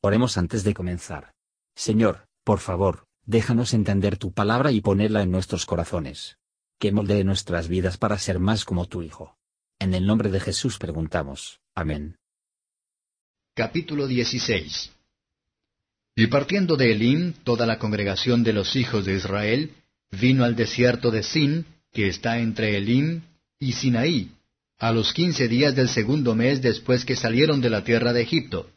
Oremos antes de comenzar. Señor, por favor, déjanos entender tu palabra y ponerla en nuestros corazones. Que moldee nuestras vidas para ser más como tu Hijo. En el nombre de Jesús preguntamos. Amén. Capítulo 16 Y partiendo de Elim, toda la congregación de los hijos de Israel vino al desierto de Sin, que está entre Elim y Sinaí, a los quince días del segundo mes después que salieron de la tierra de Egipto.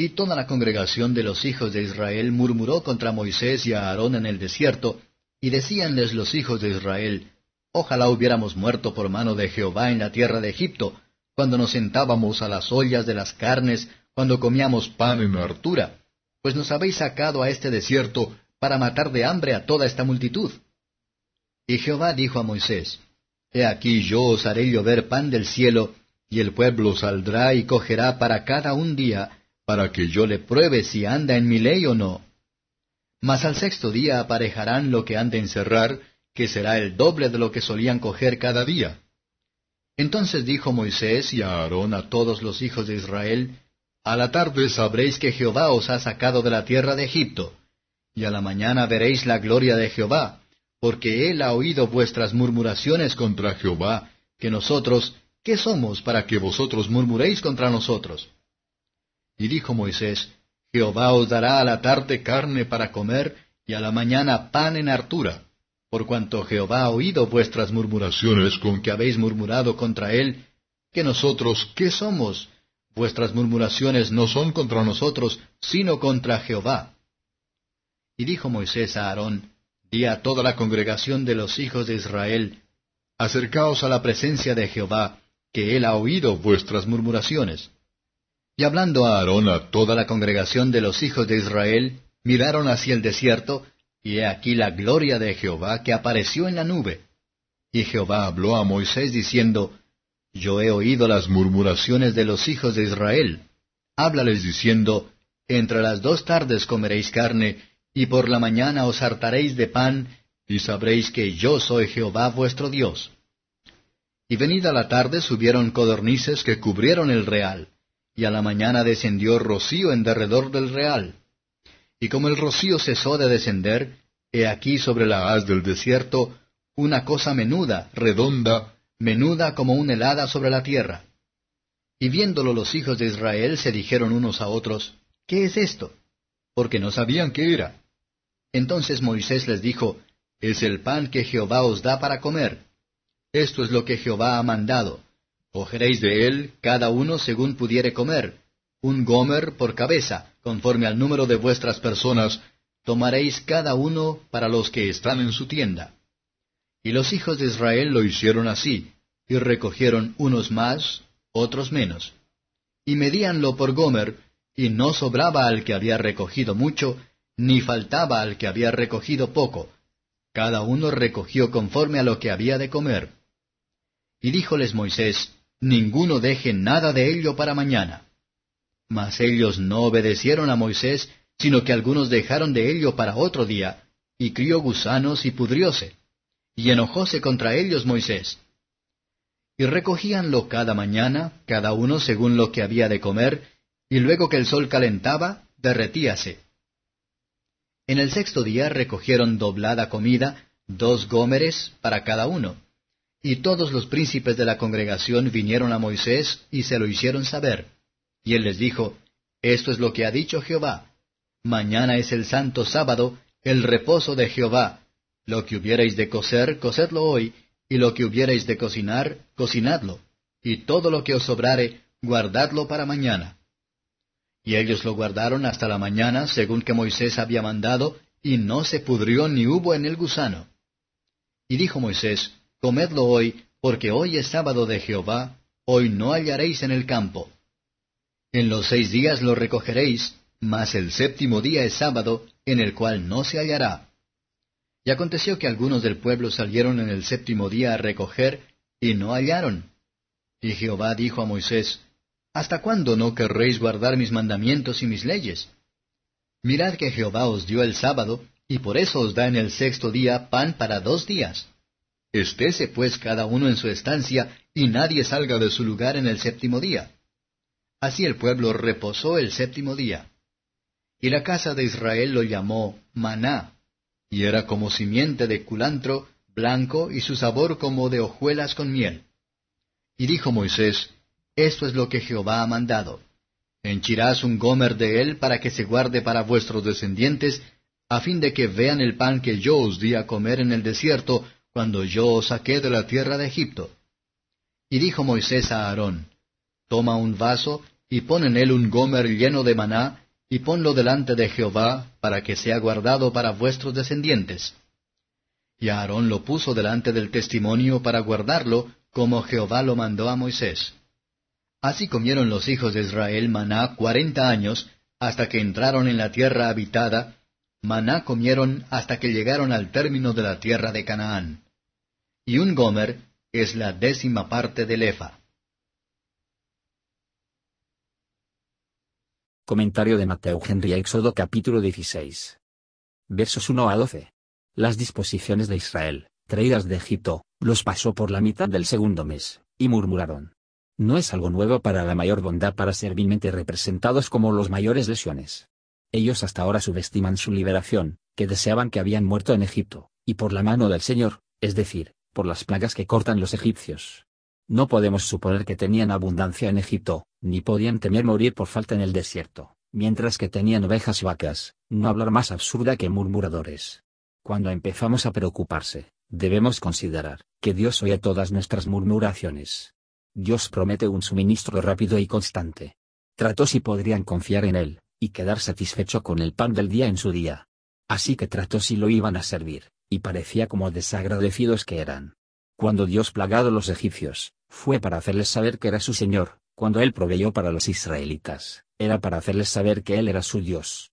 Y toda la congregación de los hijos de Israel murmuró contra Moisés y a Aarón en el desierto, y decíanles los hijos de Israel, Ojalá hubiéramos muerto por mano de Jehová en la tierra de Egipto, cuando nos sentábamos a las ollas de las carnes, cuando comíamos pan en hartura, pues nos habéis sacado a este desierto para matar de hambre a toda esta multitud. Y Jehová dijo a Moisés, He aquí yo os haré llover pan del cielo, y el pueblo saldrá y cogerá para cada un día para que yo le pruebe si anda en mi ley o no. Mas al sexto día aparejarán lo que han de encerrar, que será el doble de lo que solían coger cada día. Entonces dijo Moisés y a Aarón a todos los hijos de Israel, A la tarde sabréis que Jehová os ha sacado de la tierra de Egipto, y a la mañana veréis la gloria de Jehová, porque él ha oído vuestras murmuraciones contra Jehová, que nosotros, ¿qué somos para que vosotros murmuréis contra nosotros? Y dijo Moisés, Jehová os dará a la tarde carne para comer, y a la mañana pan en hartura, por cuanto Jehová ha oído vuestras murmuraciones con que habéis murmurado contra él, que nosotros, ¿qué somos? Vuestras murmuraciones no son contra nosotros, sino contra Jehová. Y dijo Moisés a Aarón, Di a toda la congregación de los hijos de Israel, Acercaos a la presencia de Jehová, que él ha oído vuestras murmuraciones. Y hablando a Aarón a toda la congregación de los hijos de Israel, miraron hacia el desierto, y he aquí la gloria de Jehová que apareció en la nube. Y Jehová habló a Moisés diciendo, Yo he oído las murmuraciones de los hijos de Israel. Háblales diciendo, Entre las dos tardes comeréis carne, y por la mañana os hartaréis de pan, y sabréis que yo soy Jehová vuestro Dios. Y venida la tarde subieron codornices que cubrieron el real y a la mañana descendió rocío en derredor del real. Y como el rocío cesó de descender, he aquí sobre la haz del desierto una cosa menuda, redonda, menuda como una helada sobre la tierra. Y viéndolo los hijos de Israel se dijeron unos a otros, ¿qué es esto? Porque no sabían qué era. Entonces Moisés les dijo, Es el pan que Jehová os da para comer. Esto es lo que Jehová ha mandado Cogeréis de él cada uno según pudiere comer, un gomer por cabeza, conforme al número de vuestras personas, tomaréis cada uno para los que están en su tienda. Y los hijos de Israel lo hicieron así, y recogieron unos más, otros menos. Y medíanlo por gomer, y no sobraba al que había recogido mucho, ni faltaba al que había recogido poco. Cada uno recogió conforme a lo que había de comer. Y díjoles Moisés, ninguno deje nada de ello para mañana. Mas ellos no obedecieron a Moisés, sino que algunos dejaron de ello para otro día, y crió gusanos y pudrióse. Y enojóse contra ellos Moisés. Y recogíanlo cada mañana, cada uno según lo que había de comer, y luego que el sol calentaba, derretíase. En el sexto día recogieron doblada comida, dos gómeres para cada uno y todos los príncipes de la congregación vinieron a Moisés y se lo hicieron saber. Y él les dijo, Esto es lo que ha dicho Jehová. Mañana es el santo sábado, el reposo de Jehová. Lo que hubierais de cocer, cocedlo hoy, y lo que hubierais de cocinar, cocinadlo. Y todo lo que os sobrare, guardadlo para mañana. Y ellos lo guardaron hasta la mañana, según que Moisés había mandado, y no se pudrió ni hubo en el gusano. Y dijo Moisés, Comedlo hoy, porque hoy es sábado de Jehová, hoy no hallaréis en el campo. En los seis días lo recogeréis, mas el séptimo día es sábado, en el cual no se hallará. Y aconteció que algunos del pueblo salieron en el séptimo día a recoger, y no hallaron. Y Jehová dijo a Moisés, ¿Hasta cuándo no querréis guardar mis mandamientos y mis leyes? Mirad que Jehová os dio el sábado, y por eso os da en el sexto día pan para dos días. Estése pues cada uno en su estancia, y nadie salga de su lugar en el séptimo día. Así el pueblo reposó el séptimo día. y la casa de Israel lo llamó maná, y era como simiente de culantro, blanco y su sabor como de hojuelas con miel. Y dijo Moisés, Esto es lo que Jehová ha mandado. Henchirás un gomer de él para que se guarde para vuestros descendientes, a fin de que vean el pan que yo os di a comer en el desierto, cuando yo os saqué de la tierra de Egipto. Y dijo Moisés a Aarón, Toma un vaso, y pon en él un gomer lleno de maná, y ponlo delante de Jehová, para que sea guardado para vuestros descendientes. Y Aarón lo puso delante del testimonio para guardarlo, como Jehová lo mandó a Moisés. Así comieron los hijos de Israel maná cuarenta años, hasta que entraron en la tierra habitada, maná comieron hasta que llegaron al término de la tierra de Canaán. Y un gomer es la décima parte del efa. Comentario de Mateo Henry Éxodo capítulo 16. Versos 1 a 12. Las disposiciones de Israel, traídas de Egipto, los pasó por la mitad del segundo mes, y murmuraron. No es algo nuevo para la mayor bondad para ser vilmente representados como los mayores lesiones. Ellos hasta ahora subestiman su liberación, que deseaban que habían muerto en Egipto, y por la mano del Señor, es decir, por las plagas que cortan los egipcios. No podemos suponer que tenían abundancia en Egipto, ni podían temer morir por falta en el desierto, mientras que tenían ovejas y vacas, no hablar más absurda que murmuradores. Cuando empezamos a preocuparse, debemos considerar que Dios oye todas nuestras murmuraciones. Dios promete un suministro rápido y constante. Trató si podrían confiar en Él, y quedar satisfecho con el pan del día en su día. Así que trató si lo iban a servir, y parecía como desagradecidos que eran. Cuando Dios plagado los egipcios, fue para hacerles saber que era su Señor, cuando Él proveyó para los israelitas, era para hacerles saber que Él era su Dios.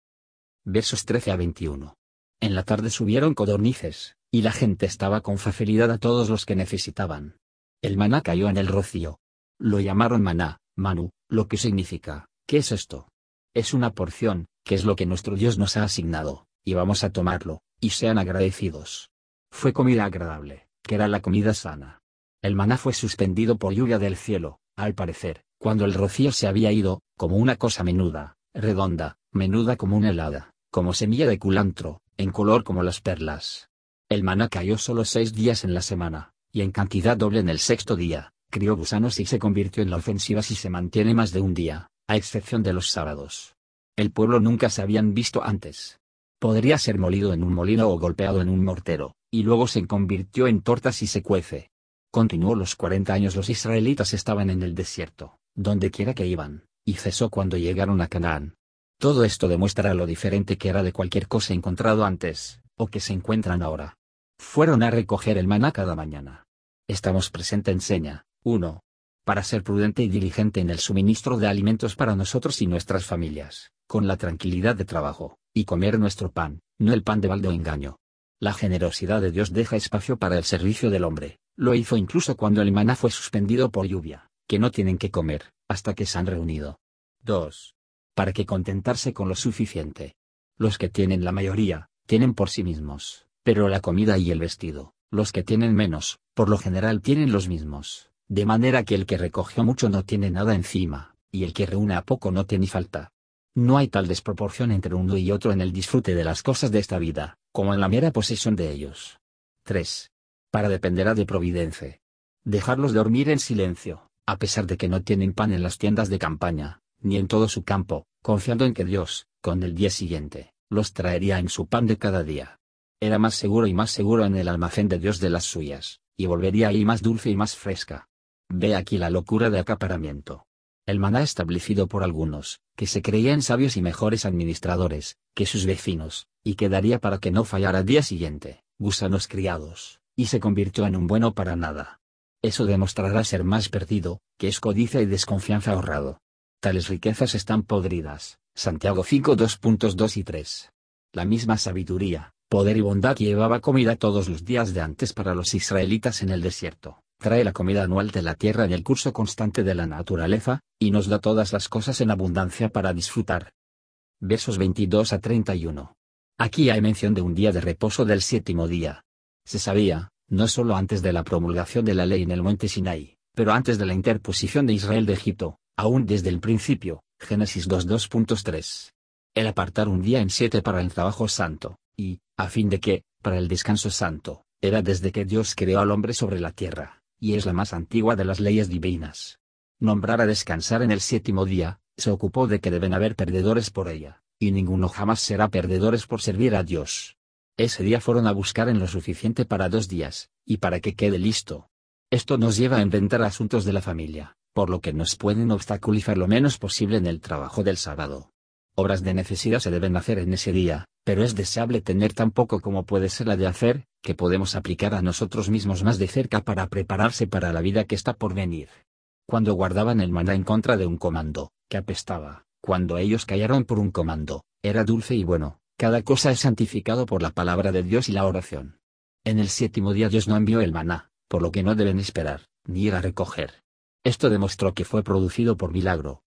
Versos 13 a 21. En la tarde subieron codornices, y la gente estaba con facilidad a todos los que necesitaban. El maná cayó en el rocío. Lo llamaron maná, Manu, lo que significa, ¿qué es esto? Es una porción, que es lo que nuestro Dios nos ha asignado, y vamos a tomarlo, y sean agradecidos. Fue comida agradable, que era la comida sana. El maná fue suspendido por lluvia del cielo, al parecer, cuando el rocío se había ido, como una cosa menuda, redonda, menuda como una helada, como semilla de culantro, en color como las perlas. El maná cayó solo seis días en la semana, y en cantidad doble en el sexto día, crió gusanos y se convirtió en la ofensiva si se mantiene más de un día, a excepción de los sábados. El pueblo nunca se habían visto antes. Podría ser molido en un molino o golpeado en un mortero, y luego se convirtió en tortas y se cuece. Continuó los cuarenta años los israelitas estaban en el desierto, donde quiera que iban, y cesó cuando llegaron a Canaán. Todo esto demuestra lo diferente que era de cualquier cosa encontrado antes, o que se encuentran ahora. Fueron a recoger el maná cada mañana. Estamos presente enseña, 1. Para ser prudente y diligente en el suministro de alimentos para nosotros y nuestras familias, con la tranquilidad de trabajo, y comer nuestro pan, no el pan de balde o engaño. La generosidad de Dios deja espacio para el servicio del hombre, lo hizo incluso cuando el maná fue suspendido por lluvia, que no tienen que comer, hasta que se han reunido. 2. Para que contentarse con lo suficiente. Los que tienen la mayoría, tienen por sí mismos pero la comida y el vestido, los que tienen menos, por lo general tienen los mismos, de manera que el que recogió mucho no tiene nada encima, y el que reúne a poco no tiene falta. No hay tal desproporción entre uno y otro en el disfrute de las cosas de esta vida, como en la mera posesión de ellos. 3. Para dependerá de providencia. Dejarlos dormir en silencio, a pesar de que no tienen pan en las tiendas de campaña, ni en todo su campo, confiando en que Dios, con el día siguiente, los traería en su pan de cada día. Era más seguro y más seguro en el almacén de Dios de las suyas, y volvería ahí más dulce y más fresca. Ve aquí la locura de acaparamiento. El maná establecido por algunos, que se creían sabios y mejores administradores, que sus vecinos, y quedaría para que no fallara día siguiente, gusanos criados, y se convirtió en un bueno para nada. Eso demostrará ser más perdido, que es codicia y desconfianza ahorrado. Tales riquezas están podridas. Santiago 5 2.2 y 3. La misma sabiduría, poder y bondad llevaba comida todos los días de antes para los israelitas en el desierto, trae la comida anual de la tierra en el curso constante de la naturaleza, y nos da todas las cosas en abundancia para disfrutar. Versos 22 a 31. Aquí hay mención de un día de reposo del séptimo día. Se sabía, no solo antes de la promulgación de la ley en el monte Sinai, pero antes de la interposición de Israel de Egipto, aún desde el principio, Génesis 2.2.3. el apartar un día en siete para el trabajo santo, y, a fin de que, para el descanso santo, era desde que Dios creó al hombre sobre la tierra, y es la más antigua de las leyes divinas. Nombrar a descansar en el séptimo día, se ocupó de que deben haber perdedores por ella, y ninguno jamás será perdedores por servir a Dios. Ese día fueron a buscar en lo suficiente para dos días, y para que quede listo. Esto nos lleva a inventar asuntos de la familia, por lo que nos pueden obstaculizar lo menos posible en el trabajo del sábado. Obras de necesidad se deben hacer en ese día, pero es deseable tener tan poco como puede ser la de hacer, que podemos aplicar a nosotros mismos más de cerca para prepararse para la vida que está por venir. Cuando guardaban el maná en contra de un comando, que apestaba, cuando ellos callaron por un comando, era dulce y bueno, cada cosa es santificado por la palabra de Dios y la oración. En el séptimo día Dios no envió el maná, por lo que no deben esperar, ni ir a recoger. Esto demostró que fue producido por milagro.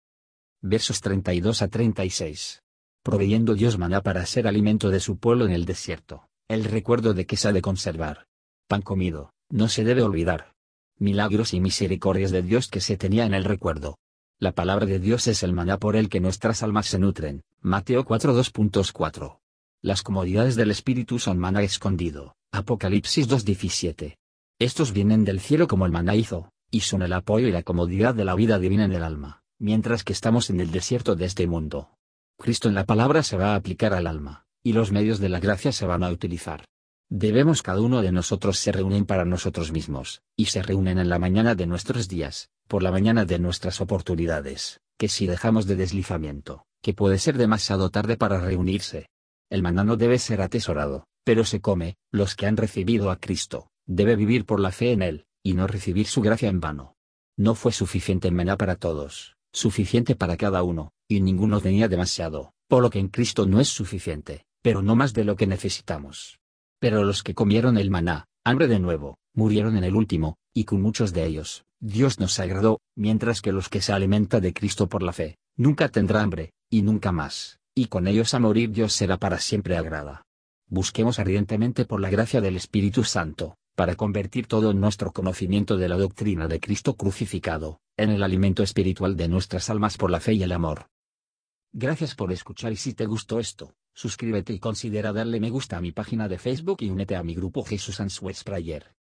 Versos 32 a 36. Proveyendo Dios maná para ser alimento de su pueblo en el desierto, el recuerdo de que se ha de conservar. Pan comido, no se debe olvidar. Milagros y misericordias de Dios que se tenía en el recuerdo. La palabra de Dios es el maná por el que nuestras almas se nutren. Mateo 4.2.4. Las comodidades del Espíritu son maná escondido. Apocalipsis 2.17. Estos vienen del cielo como el maná hizo, y son el apoyo y la comodidad de la vida divina en el alma, mientras que estamos en el desierto de este mundo. Cristo en la palabra se va a aplicar al alma, y los medios de la gracia se van a utilizar. Debemos cada uno de nosotros se reúnen para nosotros mismos, y se reúnen en la mañana de nuestros días, por la mañana de nuestras oportunidades, que si dejamos de deslizamiento, que puede ser demasiado tarde para reunirse. El maná no debe ser atesorado, pero se come, los que han recibido a Cristo, debe vivir por la fe en Él, y no recibir su gracia en vano. No fue suficiente maná para todos, suficiente para cada uno, y ninguno tenía demasiado, por lo que en Cristo no es suficiente, pero no más de lo que necesitamos. Pero los que comieron el maná, hambre de nuevo, murieron en el último, y con muchos de ellos, Dios nos agradó, mientras que los que se alimenta de Cristo por la fe, nunca tendrá hambre, y nunca más, y con ellos a morir Dios será para siempre agrada. Busquemos ardientemente por la gracia del Espíritu Santo, para convertir todo nuestro conocimiento de la doctrina de Cristo crucificado, en el alimento espiritual de nuestras almas por la fe y el amor. Gracias por escuchar y si te gustó esto, suscríbete y considera darle me gusta a mi página de Facebook y únete a mi grupo Jesús Answers Prayer.